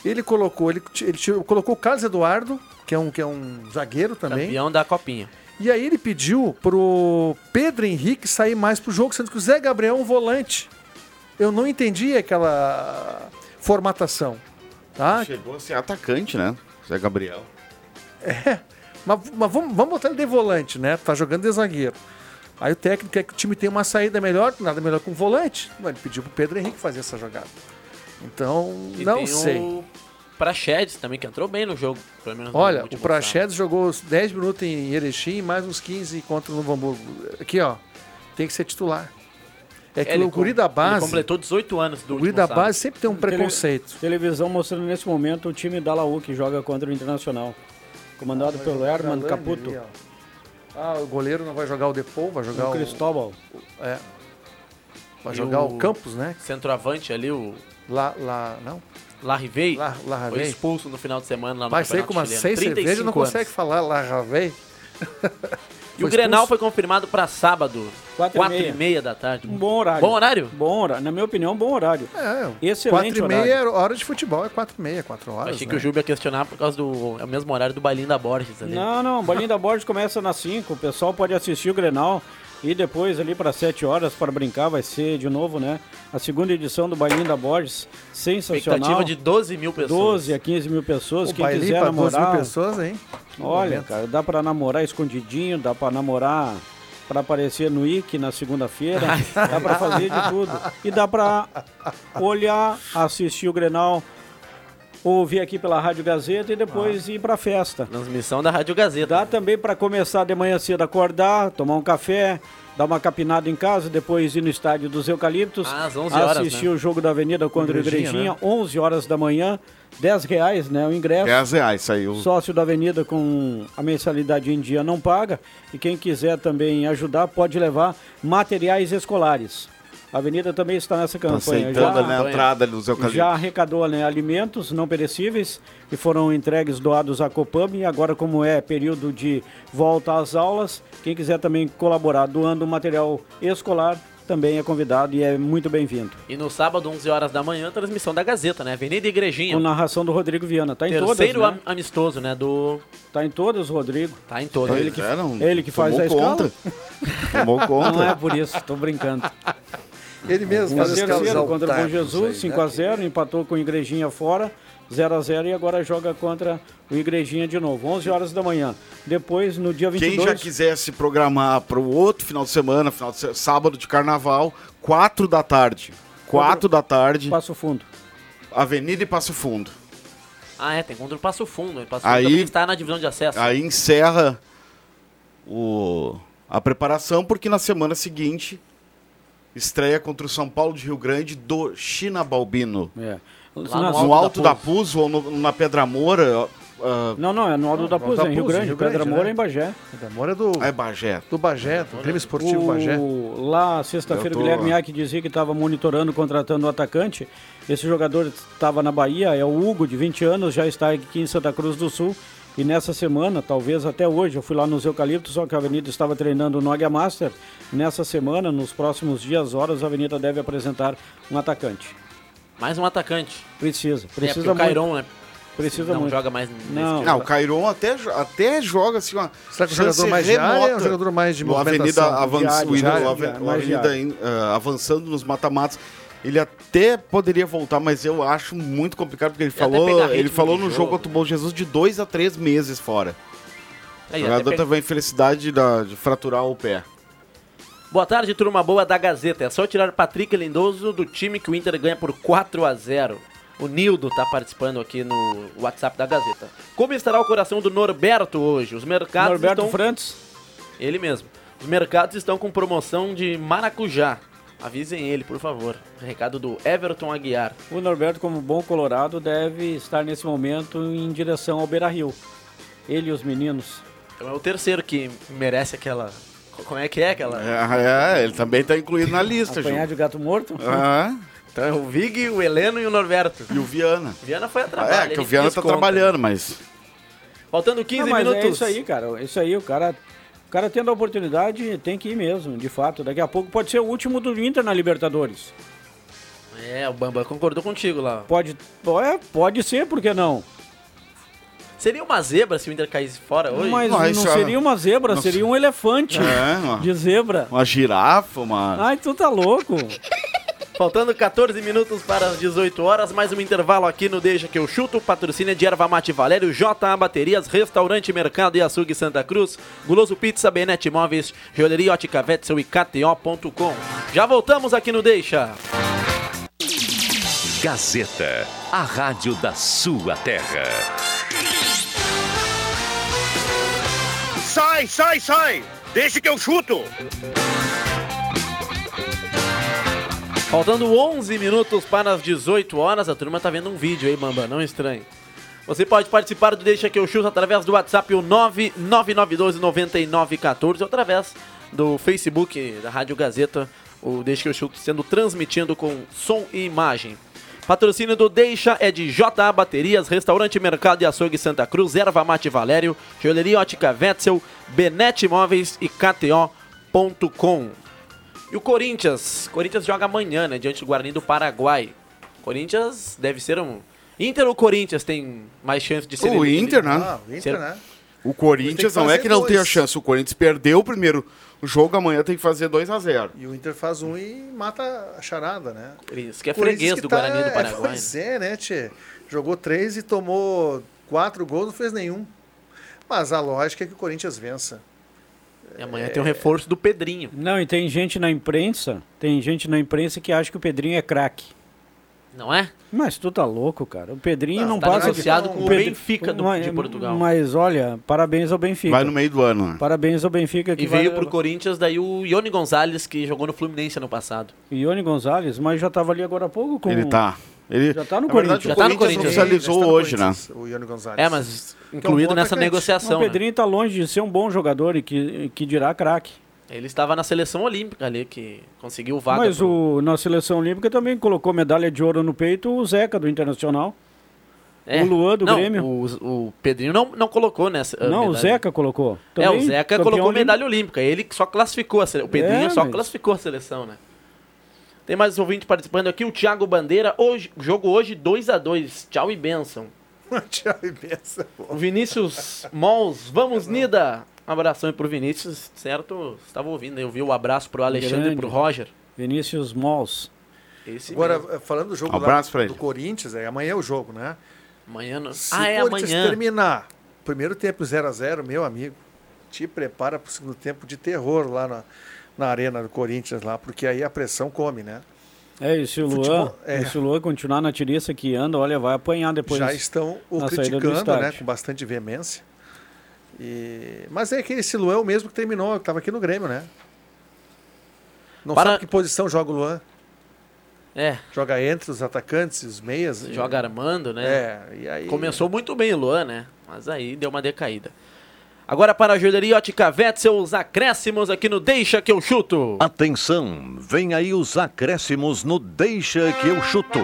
ele colocou, ele, ele colocou o Carlos Eduardo, que é um, que é um zagueiro também. Campeão da copinha. E aí ele pediu pro Pedro Henrique sair mais pro jogo, sendo que o Zé Gabriel é um volante. Eu não entendi aquela formatação. Tá? Chegou a ser atacante, né? Zé Gabriel. Mas, mas vamos, vamos botar ele de volante, né? Tá jogando de zagueiro. Aí o técnico quer que o time tenha uma saída melhor, nada melhor com o volante. Mas ele pediu pro Pedro Henrique fazer essa jogada. Então, E não tem sei. o Praxedes também, que entrou bem no jogo. Pelo menos no Olha, o Prachedes jogou os 10 minutos em Erechim e mais uns 15 contra o Novo Hamburgo. Aqui, ó, tem que ser titular. É que ele o guri da Ele base, completou 18 anos do o guri último da base sempre tem um Tele- preconceito. Televisão mostrando nesse momento o time da Laú que joga contra o Internacional. Comandado pelo Herman Caputo. ali. Ah, o goleiro não vai jogar o Depou, vai jogar O o... Cristóbal. É. Vai E jogar o... o- Campos, né? Centroavante ali, o Lá, lá, não? Larrivei, lá, foi expulso no final de semana lá no Vai sair Campeonato com umas seis cervejas e não 35 anos. consegue falar lá, Ravei. [laughs] E o Grenal foi confirmado para sábado, Quatro e 4 meia. e meia da tarde. Um bom horário. Bom horário? Bom horário. Na minha opinião, bom horário. É, Excelente quatro e meia horário. é hora de futebol, é quatro e meia, quatro horas, Achei né? que o Júlio ia questionar por causa do é o mesmo horário do bailinho da Borges ali. Não, não, o da Borges começa nas 5. O pessoal pode assistir o Grenal E depois ali para 7 horas para brincar vai ser de novo, né? A segunda edição do Bailinho da Borges, sensacional. Expectativa de 12 mil pessoas. 12 a 15 mil pessoas. O Quem bailinho quiser pra 12 namorar. mil pessoas, hein? Que Olha, momento. cara, dá pra namorar escondidinho, dá pra namorar pra aparecer no IC na segunda-feira, [laughs] dá pra fazer de tudo. E dá pra olhar, assistir o Grenal, ouvir aqui pela Rádio Gazeta e depois ir pra festa. Transmissão da Rádio Gazeta. Dá também pra começar de manhã cedo acordar, tomar um café, dar uma capinada em casa, depois ir no estádio dos Eucaliptos, Ah, às 11 horas, assistir né? o jogo da Avenida contra o Igrejinha, Igrejinha, né? 11 horas da manhã, 10 reais, né, o ingresso. 10 reais saiu. Sócio da Avenida com a mensalidade em dia não paga. E quem quiser também ajudar pode levar materiais escolares. A Avenida também está nessa Tá campanha. aceitando Já, ali na entrada dos eucaliptos. já arrecadou né, alimentos não perecíveis que foram entregues, doados à Copam. E agora, como é período de volta às aulas, quem quiser também colaborar doando material escolar também é convidado e é muito bem-vindo. E no sábado, 11 horas da manhã, transmissão da Gazeta, né? Avenida Igrejinha. Com narração do Rodrigo Viana. Tá em Terceiro todas, né? am- amistoso, né? Do. Tá em todas, Rodrigo. Tá em todas. Ele que, É, não, ele que faz a escala. conta. Tomou [laughs] conta. Não é por isso, tô brincando. Ele mesmo Um faz esse terceiro causal contra o Bom Jesus, isso aí, 5x0, empatou com o Igrejinha fora, 0x0 e agora joga contra o Igrejinha de novo, 11 horas da manhã. Depois, no dia 22... Quem já quiser se programar para o outro final de semana, final de sábado de carnaval, 4 da tarde. 4 da tarde, Passo Fundo. Avenida e Passo Fundo. Ah, é, tem contra o Passo Fundo. O Passo Aí- Fundo também está na divisão de acesso. Aí encerra o, a preparação, porque na semana seguinte estreia contra o São Paulo de Rio Grande do China Balbino. É. Lá no No Alto da da Puz ou no- na Pedra Moura. ah, Não, não, é no Alto da Puz, da em Rio Grande, Rio Pedra Grande, Moura né? em Bagé. O amor é do, é Bagé. do Bagé, do Grêmio Esportivo Bagé. O, lá, sexta-feira, o tô- Guilherme Iac dizia que estava monitorando, contratando o atacante. Esse jogador estava na Bahia, é o Hugo, de 20 anos, já está aqui em Santa Cruz do Sul. E nessa semana, talvez até hoje, eu fui lá nos Eucaliptos, só que a Avenida estava treinando no Águia Master. Nessa semana, nos próximos dias, horas, a Avenida deve apresentar um atacante. Mais um atacante. Precisa, É, precisa o muito. Cairon, né? Precisa não muito. joga mais Não. Não, o Cairon até, até joga assim, uma Será que o jogador mais de área ou remota um jogador mais de Avenida, movimentação? avanç, Diário, o, diário, o Ave- diário, o mais Avenida avançando nos mata-matas. Ele até poderia voltar, mas eu acho muito complicado, porque ele E falou, ele falou no jogo. jogo contra o Bom Jesus de dois a três meses fora. Aí, o jogador teve a infelicidade da- de fraturar o pé. Boa tarde, turma boa da Gazeta. É só tirar Patrick Lindoso do time que o Inter ganha por 4 a 0 O Nildo tá participando aqui no WhatsApp da Gazeta. Como estará o coração do Norberto hoje? Os mercados Norberto estão... Ele mesmo. Os mercados estão com promoção de maracujá. Avisem ele, por favor. Recado do Everton Aguiar. o Norberto, como bom colorado, deve estar nesse momento em direção ao Beira Rio. Ele e os meninos. Então é o terceiro que merece aquela... Como é que é aquela... É, é, ele também está incluído na lista, Ju. Apanhar de gato morto? [laughs] Ah, Então é o Vig, o Heleno e o Norberto. e o Viana. Viana foi a trabalho. é, que o Viana tá conta. trabalhando, mas. Faltando 15 Não, mas minutos. é isso aí, cara. Isso aí, o cara, cara tendo a oportunidade tem que ir mesmo, de fato. Daqui a pouco pode ser o último do Inter na Libertadores. É, o Bamba concordou contigo lá. Pode, é, pode ser, por que não? Seria uma zebra se o Inter caísse fora hoje? Mas Não, não, isso é- seria uma zebra, seria um elefante É, uma, de zebra. uma girafa, uma. Ai, tu tá louco. Faltando 14 minutos para as 18 horas, mais um intervalo aqui no Deixa que eu chuto. Patrocínio de Erva Mate Valério, JA Baterias, Restaurante Mercado e Açougue Santa Cruz, Guloso Pizza, Benete Imóveis, Joalheria Ótica Wetzel e KTO.com. Já voltamos aqui no Deixa. Gazeta, a rádio da sua terra. Sai, sai, sai! Deixa que eu chuto! Faltando 11 minutos para as 18 horas, a turma tá vendo um vídeo aí, Bamba, não estranhe. Você pode participar do Deixa que eu chuto através do WhatsApp o 999129914 ou através do Facebook da Rádio Gazeta, o Deixa que eu chuto sendo transmitido com som e imagem. Patrocínio do Deixa é de JA Baterias, Restaurante Mercado e Açougue Santa Cruz, Erva Mate Valério, Joalheria Ótica Wetzel, Benete Imóveis e KTO.com. E o Corinthians? Corinthians joga amanhã, né? Diante do Guarani do Paraguai. Corinthians deve ser um. Inter ou Corinthians tem mais chance de ser O Inter, né? Ah, o Inter, Ser- né? O Corinthians Tem não é que não tenha dois. chance. O Corinthians perdeu o primeiro, jogo amanhã tem que fazer 2 a 0 E o Inter faz um e mata a charada, né? Isso que é freguês que do tá- Guarani do é, Paraguai. né? Pois é, né, Tchê? Jogou três e tomou quatro gols, não fez nenhum. Mas a lógica é que o Corinthians vença. E amanhã tem o reforço do Pedrinho. Não, e tem gente na imprensa, tem gente na imprensa que acha que o Pedrinho é craque. Não é? Mas tu tá louco, cara. O Pedrinho Não, não, tá passa... negociado com o Pedri- Benfica do- mas, de Portugal. Mas olha, parabéns ao Benfica. Vai no meio do ano. né? Parabéns ao Benfica que E veio vai... pro Corinthians daí o Ione Gonzalez, que jogou no Fluminense ano passado. Ione Gonzalez, mas já tava ali agora há pouco com... Ele tá. Ele, Já tá no verdade, Corinthians. o Já tá no Corinthians oficializou Está no hoje, né? Corinthians, O Iano Gonzalez. É, mas é um incluído bom nessa negociação. o né? Pedrinho tá longe de ser um bom jogador e que, que dirá craque. Ele estava na seleção olímpica ali, que conseguiu vaga. Mas pro- o, na seleção olímpica também colocou medalha de ouro no peito o Zeca do Internacional. É. o Luan do não, Grêmio. O, o Pedrinho não, não colocou nessa. não, o medalha. Zeca colocou. É, o Também Zeca colocou olímpico. medalha olímpica. Ele só classificou a seleção. O Pedrinho É, só mas- classificou a seleção, né? Tem mais ouvinte participando aqui, o Thiago Bandeira. Hoje, jogo hoje 2 a 2 Tchau e benção. [laughs] Tchau e benção. O Vinícius Mols, vamos, Nida! Um abração aí pro Vinícius, certo? Estava ouvindo, eu vi o abraço pro Alexandre e Grande. pro Roger. Vinícius Mols. Esse Agora, mesmo. falando do jogo Abraço lá do Corinthians, é, amanhã é o jogo, né? amanhã. No... Se Ah, é o Corinthians amanhã. terminar primeiro tempo 0 a 0 meu amigo, te prepara pro segundo tempo de terror lá na, na arena do Corinthians lá, porque aí a pressão come, né? É, e se o Luan, Futebol, é. e se o Luan continuar na tiriça que anda, olha, vai apanhar depois. Já estão o criticando, né, com bastante veemência. E... Mas é que esse Luan é o mesmo que terminou, que estava aqui no Grêmio, né? Não Para- sabe que posição joga o Luan. É, Joga entre os atacantes, os meias. e- joga armando, né? É, e aí... Começou muito bem o Luan, né? Mas aí deu uma decaída. Agora para a joalheria Ótica Wetzel, os acréscimos aqui no Deixa que eu chuto. Atenção, vem aí os acréscimos no Deixa que eu chuto.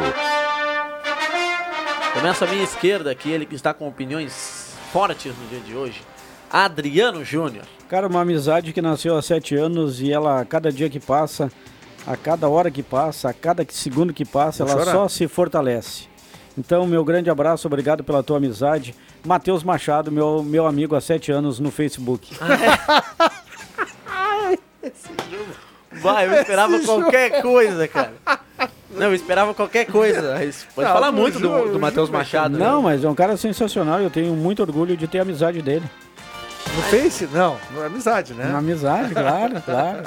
Começa à minha esquerda aqui, ele que está com opiniões fortes no dia de hoje. Adriano Júnior. Cara, uma amizade que nasceu há sete anos e ela, a cada dia que passa, a cada hora que passa, a cada segundo que passa, Vou ela chorar. só se fortalece. Então, meu grande abraço, obrigado pela tua amizade. Matheus Machado, meu, meu amigo há sete anos no Facebook. [laughs] Vai, eu esperava qualquer coisa, cara. Não, eu esperava qualquer coisa. Pode Não, falar muito jogo, do, do Matheus jogo é Machado. né? Não, mas é um cara sensacional eu tenho muito orgulho de ter a amizade dele. No Face? Não, não é amizade, né? Uma amizade, claro, [laughs] claro.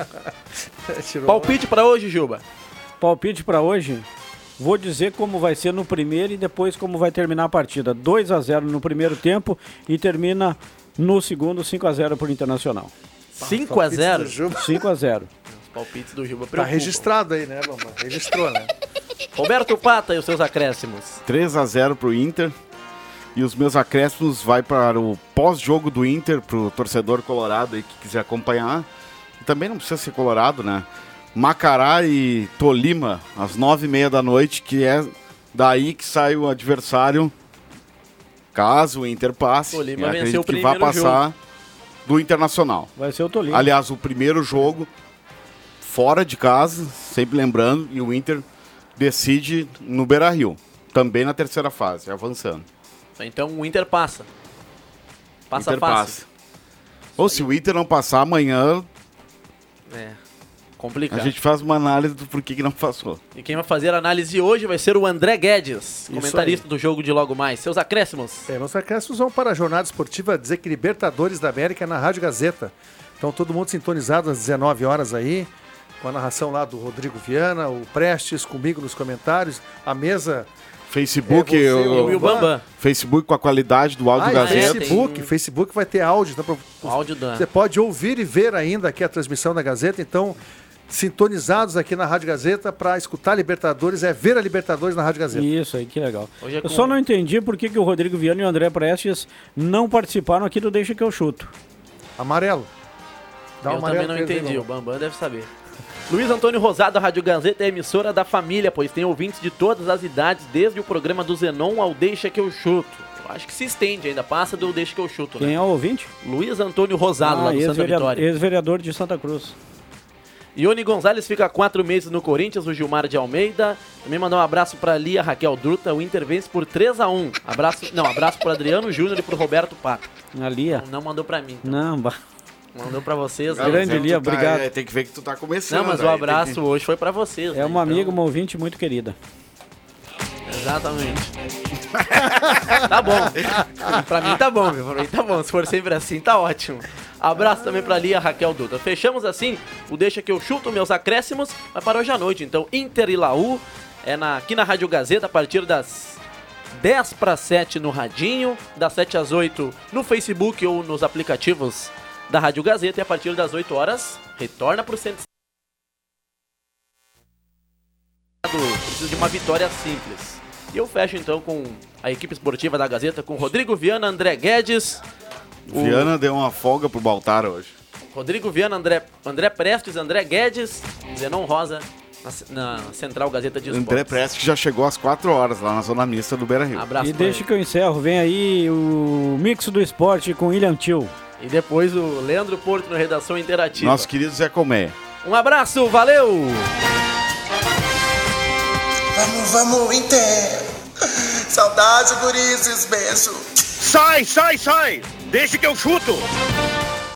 Palpite pra hoje, Juba. Palpite pra hoje. Vou dizer como vai ser no primeiro e depois como vai terminar a partida. 2 a 0 no primeiro tempo e termina no segundo 5 a 0 pro Internacional. 5 a Palpites 0 do Juba. 5 a 0. Os palpites do Juba Tá preocupam. registrado aí, né, Bamba? Registrou, né? Roberto Pata e os seus acréscimos. 3 a 0 pro Inter. E os meus acréscimos vai para o pós-jogo do Inter, pro torcedor colorado aí que quiser acompanhar. E também não precisa ser colorado, né? Macará e Tolima, às nove e meia da noite, que é daí que sai o adversário, caso o Inter passe. Tolima venceu o que vai passar do Internacional. Vai ser o Tolima. Aliás, o primeiro jogo fora de casa, sempre lembrando, e o Inter decide no Beira-Rio, também na terceira fase, avançando. Então o Inter passa. Passa Inter fácil. passa. Ou se o Inter não passar amanhã, É. a Complicado. gente faz uma análise do porquê que não passou. E quem vai fazer a análise hoje vai ser o André Guedes, comentarista do jogo de logo mais. Seus acréscimos. É, meus acréscimos vão para a jornada esportiva Dizer que Libertadores da América na Rádio Gazeta. Então todo mundo sintonizado às 19 horas aí, com a narração lá do Rodrigo Viana, o Prestes comigo nos comentários, a mesa. Facebook, É, você, o, e o Bambam. Facebook com a qualidade do áudio Ah, Gazeta. Facebook, tem- Facebook vai ter áudio. Então, pra- O áudio da. Você pode ouvir e ver ainda aqui a transmissão da Gazeta, então sintonizados aqui na Rádio Gazeta para escutar Libertadores, é ver a Libertadores na Rádio Gazeta. Isso aí, que legal. Hoje é Eu com- só não entendi por que, que o Rodrigo Viana e o André Prestes não participaram aqui do Deixa que eu chuto. Amarelo. Dá eu amarelo também não aí, entendi, o Bambam. Deve saber. Luiz Antônio Rosado, a Rádio Gazeta é emissora da família, pois tem ouvintes de todas as idades, desde o programa do Zenon ao Deixa que eu chuto. Eu acho que se estende ainda, passa do Deixa que eu chuto, Quem né? é o ouvinte? Luiz Antônio Rosado, lá Ah, do Santa Vitória. ex-vereador de Santa Cruz. Ione Gonzalez fica quatro meses no Corinthians, o Gilmar de Almeida. Também mandar um abraço pra Lia Raquel Druta, o Inter vence por 3 a 1 Abraço, não, abraço pro Adriano Júnior e pro Roberto Pato. Ali, ó. Não, não mandou pra mim. Não, ba- Mandou pra vocês. Grande é que Lia, tá- obrigado. é, tem que ver que tu tá começando. Não, mas o abraço que- hoje foi pra vocês. É né? uma amiga, Então, uma ouvinte muito querida. Exatamente. Tá bom. Pra mim tá bom, meu. Pra mim tá bom. Se for sempre assim, tá ótimo. Abraço também pra Lia Raquel Duda. Fechamos assim o Deixa que eu chuto meus acréscimos. Vai para hoje à noite. Então, Inter e Laú é na, aqui na Rádio Gazeta a partir das 10 para 7 no Radinho, das 7 às 8 no Facebook ou nos aplicativos da Rádio Gazeta e a partir das 8 horas retorna pro centro. Precisa de uma vitória simples. E eu fecho então com a equipe esportiva da Gazeta com Rodrigo Viana, André Guedes, o- Viana deu uma folga pro Baltar hoje. Rodrigo Viana, André, André Prestes, André Guedes, Zenon Rosa na, Central Gazeta de Esportes. André Prestes que já chegou às 4 horas lá na zona mista do Beira Rio. Abraço E deixa ele. que eu encerro. Vem aí o mix do esporte com William Tio. E depois o Leandro Porto na redação interativa. Nosso querido Zé Comé. Um abraço, valeu! Vamos, vamos, Inter. Saudade, gurizes, beijo. Sai, sai, sai! Deixa que eu chuto!